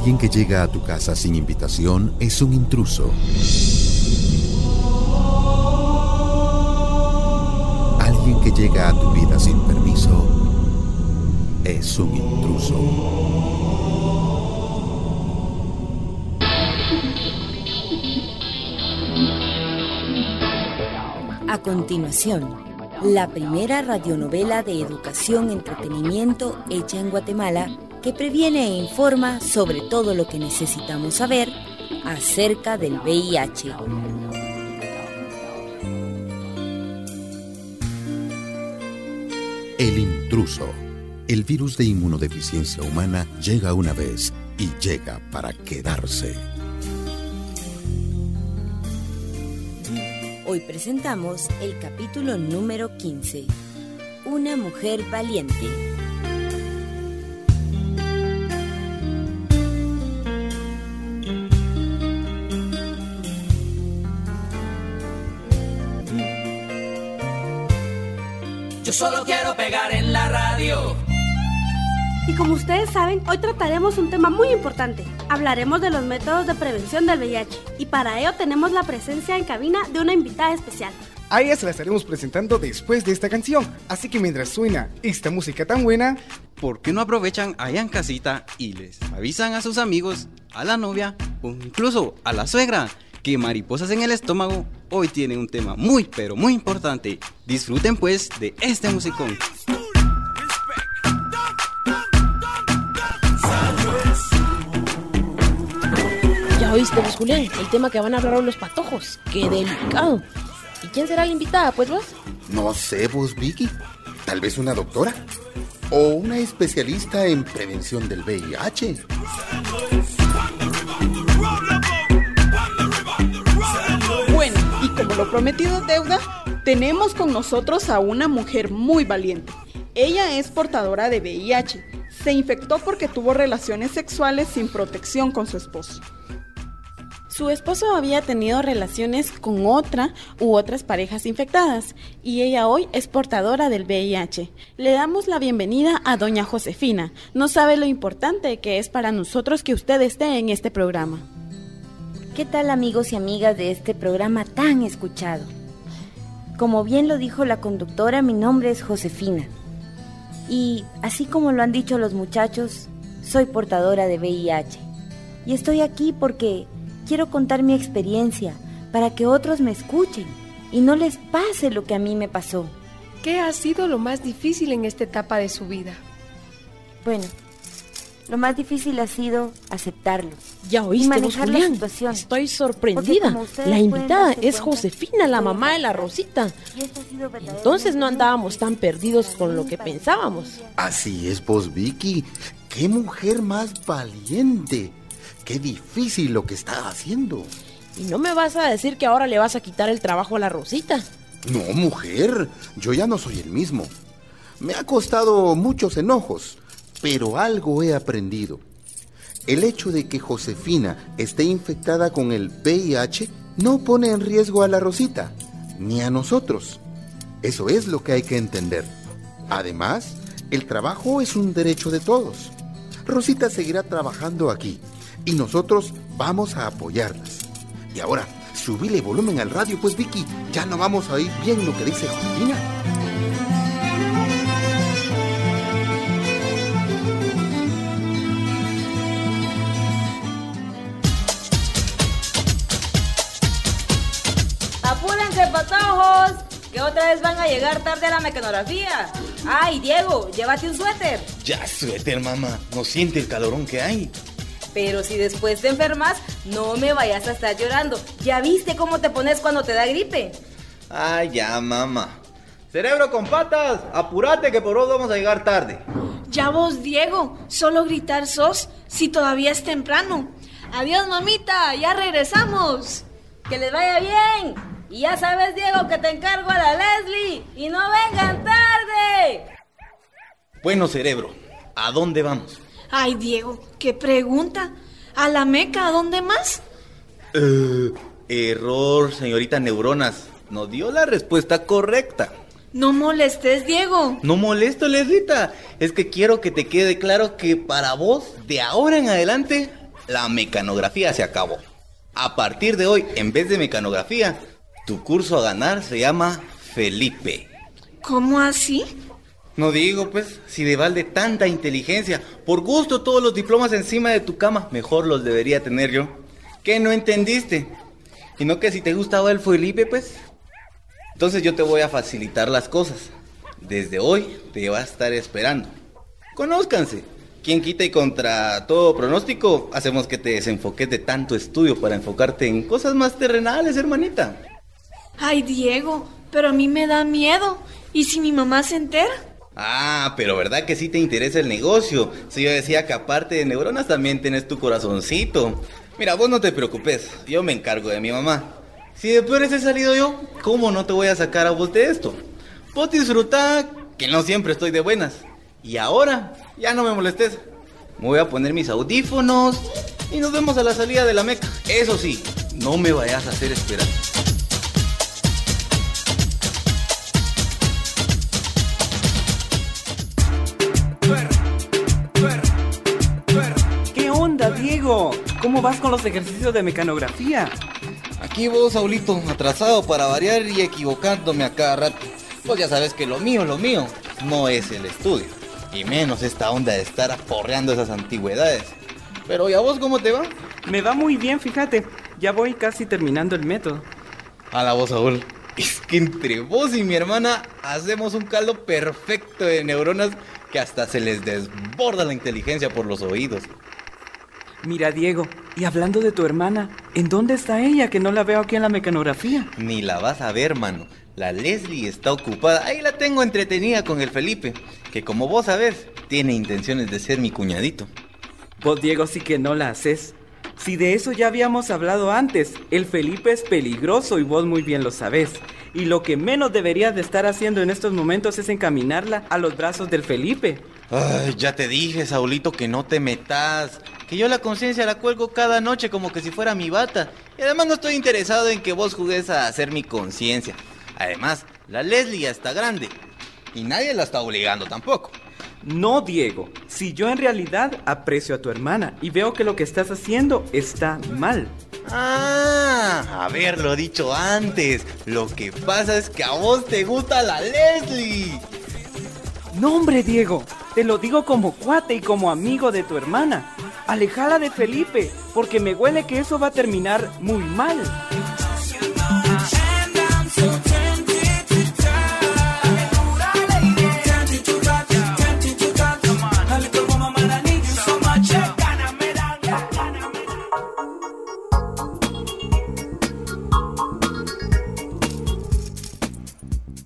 Alguien que llega a tu casa sin invitación es un intruso. Alguien que llega a tu vida sin permiso es un intruso. A continuación, la primera radionovela de educación entretenimiento hecha en Guatemala que previene e informa sobre todo lo que necesitamos saber acerca del VIH. El intruso. El virus de inmunodeficiencia humana llega una vez y llega para quedarse. Hoy presentamos el capítulo número 15. Una mujer valiente. Yo solo quiero pegar en la radio. Y como ustedes saben, hoy trataremos un tema muy importante. Hablaremos de los métodos de prevención del VIH. Y para ello tenemos la presencia en cabina de una invitada especial. A ella se la estaremos presentando después de esta canción. Así que mientras suena esta música tan buena, ¿por qué no aprovechan allá en casita y les avisan a sus amigos, a la novia o incluso a la suegra? Que Mariposas en el Estómago hoy tiene un tema muy pero muy importante. Disfruten pues de este musicón. Ya oíste, pues Julián, el tema que van a hablar hoy los patojos. ¡Qué delicado! ¿Y quién será la invitada, pues vos? No sé, vos, Vicky. Tal vez una doctora. O una especialista en prevención del VIH. Lo prometido deuda, tenemos con nosotros a una mujer muy valiente. Ella es portadora de VIH. Se infectó porque tuvo relaciones sexuales sin protección con su esposo. Su esposo había tenido relaciones con otra u otras parejas infectadas y ella hoy es portadora del VIH. Le damos la bienvenida a doña Josefina. No sabe lo importante que es para nosotros que usted esté en este programa. ¿Qué tal amigos y amigas de este programa tan escuchado? Como bien lo dijo la conductora, mi nombre es Josefina. Y así como lo han dicho los muchachos, soy portadora de VIH. Y estoy aquí porque quiero contar mi experiencia para que otros me escuchen y no les pase lo que a mí me pasó. ¿Qué ha sido lo más difícil en esta etapa de su vida? Bueno, lo más difícil ha sido aceptarlo. Ya oíste, vos, Julián. Estoy sorprendida. La invitada es Josefina, la mamá de la Rosita. Entonces no andábamos tan perdidos con lo que pensábamos. Así es, vos, Vicky. Qué mujer más valiente. Qué difícil lo que está haciendo. Y no me vas a decir que ahora le vas a quitar el trabajo a la Rosita. No, mujer. Yo ya no soy el mismo. Me ha costado muchos enojos pero algo he aprendido. El hecho de que Josefina esté infectada con el VIH no pone en riesgo a la Rosita, ni a nosotros. Eso es lo que hay que entender. Además, el trabajo es un derecho de todos. Rosita seguirá trabajando aquí y nosotros vamos a apoyarlas. Y ahora, subile volumen al radio, pues Vicky, ya no vamos a oír bien lo que dice Josefina. Que otra vez van a llegar tarde a la mecanografía. Ay, Diego, llévate un suéter. Ya, suéter, mamá. No siente el calorón que hay. Pero si después te enfermas, no me vayas a estar llorando. ¿Ya viste cómo te pones cuando te da gripe? Ay, ya, mamá. Cerebro con patas, apúrate que por vos vamos a llegar tarde. Ya vos, Diego, solo gritar sos si todavía es temprano. Adiós, mamita, ya regresamos. Que les vaya bien. Y ya sabes, Diego, que te encargo a la Leslie. Y no vengan tarde. Bueno, cerebro, ¿a dónde vamos? Ay, Diego, qué pregunta. ¿A la Meca? ¿A dónde más? Eh, error, señorita Neuronas. No dio la respuesta correcta. No molestes, Diego. No molesto, Leslita. Es que quiero que te quede claro que para vos, de ahora en adelante, la mecanografía se acabó. A partir de hoy, en vez de mecanografía, tu curso a ganar se llama Felipe. ¿Cómo así? No digo, pues, si de balde tanta inteligencia, por gusto todos los diplomas encima de tu cama, mejor los debería tener yo. ¿Qué no entendiste? Y no que si te gustaba el Felipe, pues. Entonces yo te voy a facilitar las cosas. Desde hoy te va a estar esperando. Conózcanse. Quien quita y contra todo pronóstico, hacemos que te desenfoques de tanto estudio para enfocarte en cosas más terrenales, hermanita. Ay, Diego, pero a mí me da miedo. ¿Y si mi mamá se entera? Ah, pero ¿verdad que sí te interesa el negocio? Si yo decía que aparte de neuronas también tienes tu corazoncito. Mira, vos no te preocupes, yo me encargo de mi mamá. Si de peores he salido yo, ¿cómo no te voy a sacar a vos de esto? Vos disfruta que no siempre estoy de buenas. Y ahora, ya no me molestes. Me voy a poner mis audífonos y nos vemos a la salida de la meca. Eso sí, no me vayas a hacer esperar. Onda, Diego? ¿Cómo vas con los ejercicios de mecanografía? Aquí vos, Saulito, atrasado para variar y equivocándome a cada rato. Pues ya sabes que lo mío, lo mío, no es el estudio. Y menos esta onda de estar aporreando esas antigüedades. Pero ¿y a vos cómo te va? Me va muy bien, fíjate. Ya voy casi terminando el método. A la voz, Saúl. Es que entre vos y mi hermana hacemos un caldo perfecto de neuronas que hasta se les desborda la inteligencia por los oídos. Mira, Diego, y hablando de tu hermana, ¿en dónde está ella que no la veo aquí en la mecanografía? Ni la vas a ver, mano. La Leslie está ocupada. Ahí la tengo entretenida con el Felipe, que como vos sabés, tiene intenciones de ser mi cuñadito. Vos, Diego, sí que no la haces. Si de eso ya habíamos hablado antes, el Felipe es peligroso y vos muy bien lo sabés. Y lo que menos deberías de estar haciendo en estos momentos es encaminarla a los brazos del Felipe. Ay, ya te dije, Saulito, que no te metas. Que yo la conciencia la cuelgo cada noche como que si fuera mi bata. Y además no estoy interesado en que vos jugues a hacer mi conciencia. Además, la Leslie ya está grande. Y nadie la está obligando tampoco. No, Diego. Si yo en realidad aprecio a tu hermana y veo que lo que estás haciendo está mal. Ah, haberlo dicho antes. Lo que pasa es que a vos te gusta la Leslie. No, hombre, Diego. Te lo digo como cuate y como amigo de tu hermana. Alejala de Felipe, porque me huele que eso va a terminar muy mal.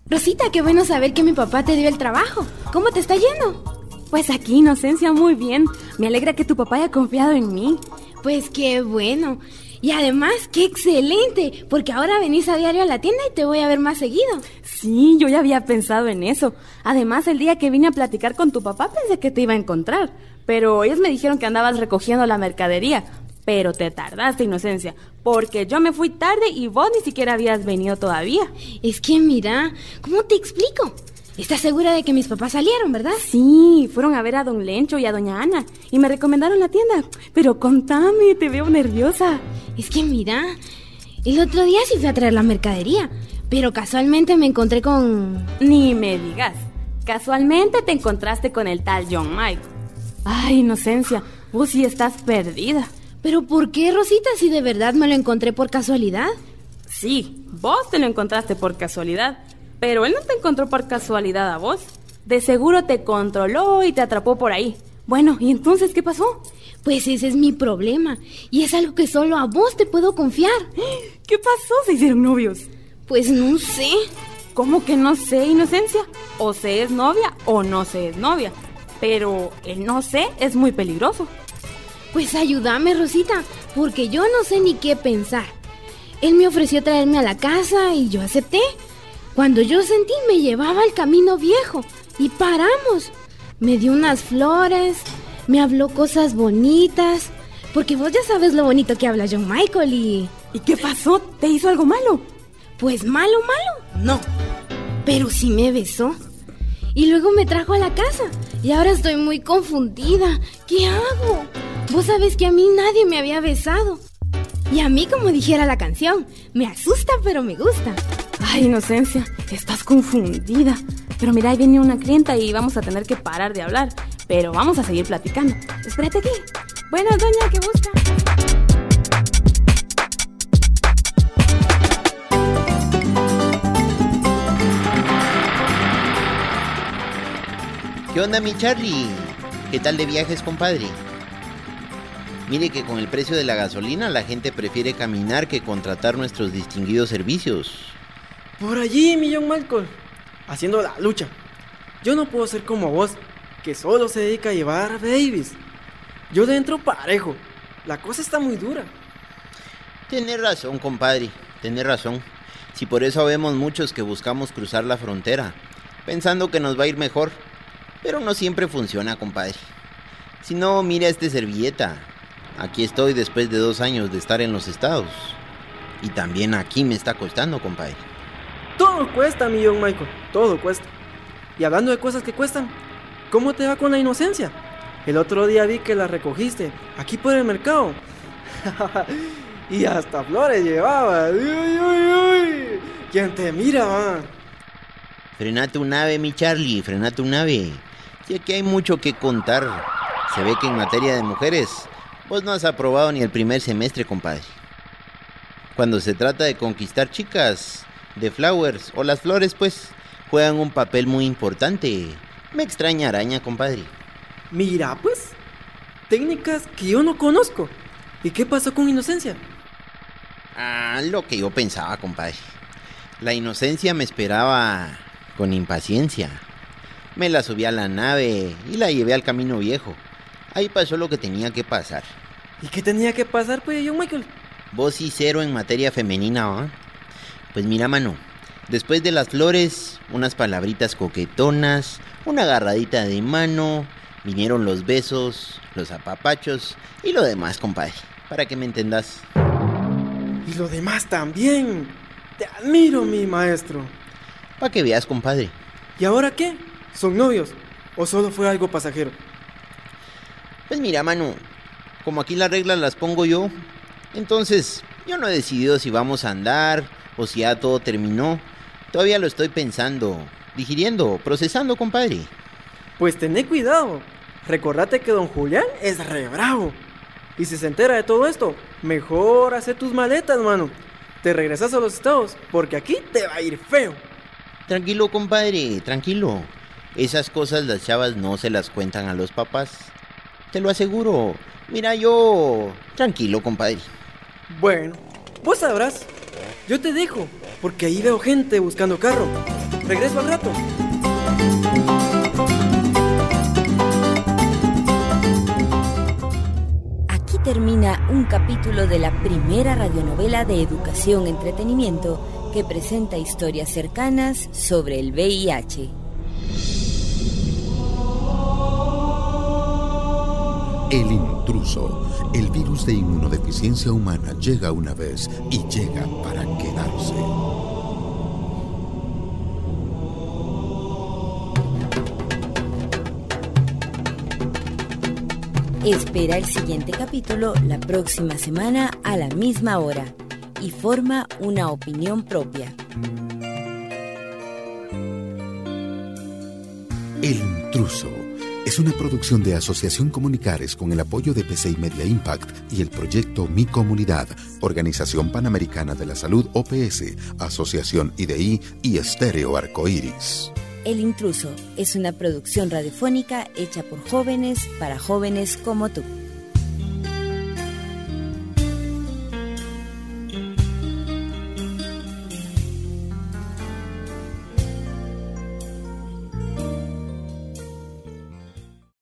Rosita, qué bueno saber que mi papá te dio el trabajo. ¿Cómo te está yendo? Pues aquí, Inocencia, muy bien. Me alegra que tu papá haya confiado en mí. Pues qué bueno. Y además, qué excelente, porque ahora venís a diario a la tienda y te voy a ver más seguido. Sí, yo ya había pensado en eso. Además, el día que vine a platicar con tu papá pensé que te iba a encontrar. Pero ellos me dijeron que andabas recogiendo la mercadería. Pero te tardaste, Inocencia, porque yo me fui tarde y vos ni siquiera habías venido todavía. Es que mira, ¿cómo te explico? ¿Estás segura de que mis papás salieron, verdad? Sí, fueron a ver a don Lencho y a doña Ana y me recomendaron la tienda. Pero contame, te veo nerviosa. Es que mira, el otro día sí fui a traer la mercadería, pero casualmente me encontré con... Ni me digas. Casualmente te encontraste con el tal John Mike. Ay, Inocencia, vos sí estás perdida. ¿Pero por qué, Rosita, si de verdad me lo encontré por casualidad? Sí, vos te lo encontraste por casualidad, pero él no te encontró por casualidad a vos. De seguro te controló y te atrapó por ahí. Bueno, ¿y entonces qué pasó? Pues ese es mi problema, y es algo que solo a vos te puedo confiar. ¿Qué pasó? ¿Se hicieron novios? Pues no sé. ¿Cómo que no sé, Inocencia? O se es novia o no se es novia. Pero el no sé es muy peligroso. Pues ayúdame, Rosita, porque yo no sé ni qué pensar. Él me ofreció traerme a la casa y yo acepté. Cuando yo sentí me llevaba al camino viejo y paramos. Me dio unas flores, me habló cosas bonitas, porque vos ya sabes lo bonito que habla John Michael y... ¿Y qué pasó? ¿Te hizo algo malo? Pues malo, malo, no. Pero sí me besó. Y luego me trajo a la casa y ahora estoy muy confundida. ¿Qué hago? Vos sabés que a mí nadie me había besado. Y a mí, como dijera la canción, me asusta pero me gusta. Ay, Inocencia, estás confundida. Pero mira, ahí viene una clienta y vamos a tener que parar de hablar. Pero vamos a seguir platicando. Espérate aquí. Bueno, doña, ¿qué busca? ¿Qué onda, mi Charlie? ¿Qué tal de viajes, compadre? Mire que con el precio de la gasolina la gente prefiere caminar que contratar nuestros distinguidos servicios. Por allí, mi John Malcolm, haciendo la lucha. Yo no puedo ser como vos, que solo se dedica a llevar babies. Yo dentro parejo. La cosa está muy dura. Tienes razón, compadre. Tienes razón. Si por eso vemos muchos que buscamos cruzar la frontera, pensando que nos va a ir mejor. Pero no siempre funciona, compadre. Si no, mira este servilleta. Aquí estoy después de dos años de estar en los estados. Y también aquí me está costando, compadre. Todo cuesta, mi John Michael. Todo cuesta. Y hablando de cosas que cuestan, ¿cómo te va con la inocencia? El otro día vi que la recogiste aquí por el mercado. y hasta flores llevaba. ¡Uy, uy, uy! ¿Quién te mira, va? Frenate un ave, mi Charlie, frenate un ave. Si aquí hay mucho que contar. Se ve que en materia de mujeres, vos no has aprobado ni el primer semestre, compadre. Cuando se trata de conquistar chicas, de flowers o las flores, pues, juegan un papel muy importante. Me extraña araña, compadre. Mira, pues, técnicas que yo no conozco. ¿Y qué pasó con Inocencia? Ah, lo que yo pensaba, compadre. La inocencia me esperaba con impaciencia. Me la subí a la nave y la llevé al camino viejo. Ahí pasó lo que tenía que pasar. ¿Y qué tenía que pasar, pues, John Michael? Vos y cero en materia femenina, ¿va? Pues mira, mano. Después de las flores, unas palabritas coquetonas, una agarradita de mano, vinieron los besos, los apapachos y lo demás, compadre. Para que me entendas. Y lo demás también. Te admiro, mi maestro. Para que veas, compadre. ¿Y ahora qué? ¿Son novios? ¿O solo fue algo pasajero? Pues mira, mano, como aquí las reglas las pongo yo, entonces yo no he decidido si vamos a andar o si ya todo terminó. Todavía lo estoy pensando, digiriendo, procesando, compadre. Pues tené cuidado. Recordate que don Julián es re bravo. Y si se entera de todo esto, mejor hacer tus maletas, mano. Te regresas a los estados, porque aquí te va a ir feo. Tranquilo, compadre, tranquilo. Esas cosas las chavas no se las cuentan a los papás. Te lo aseguro. Mira, yo... Tranquilo, compadre. Bueno, vos sabrás. Yo te dejo, porque ahí veo gente buscando carro. Regreso al rato. Aquí termina un capítulo de la primera radionovela de educación entretenimiento que presenta historias cercanas sobre el VIH. El intruso. El virus de inmunodeficiencia humana llega una vez y llega para quedarse. Espera el siguiente capítulo la próxima semana a la misma hora y forma una opinión propia. El intruso es una producción de Asociación Comunicares con el apoyo de PCI Media Impact y el proyecto Mi Comunidad, Organización Panamericana de la Salud OPS, Asociación IDI y Estéreo Arcoíris. El intruso es una producción radiofónica hecha por jóvenes para jóvenes como tú.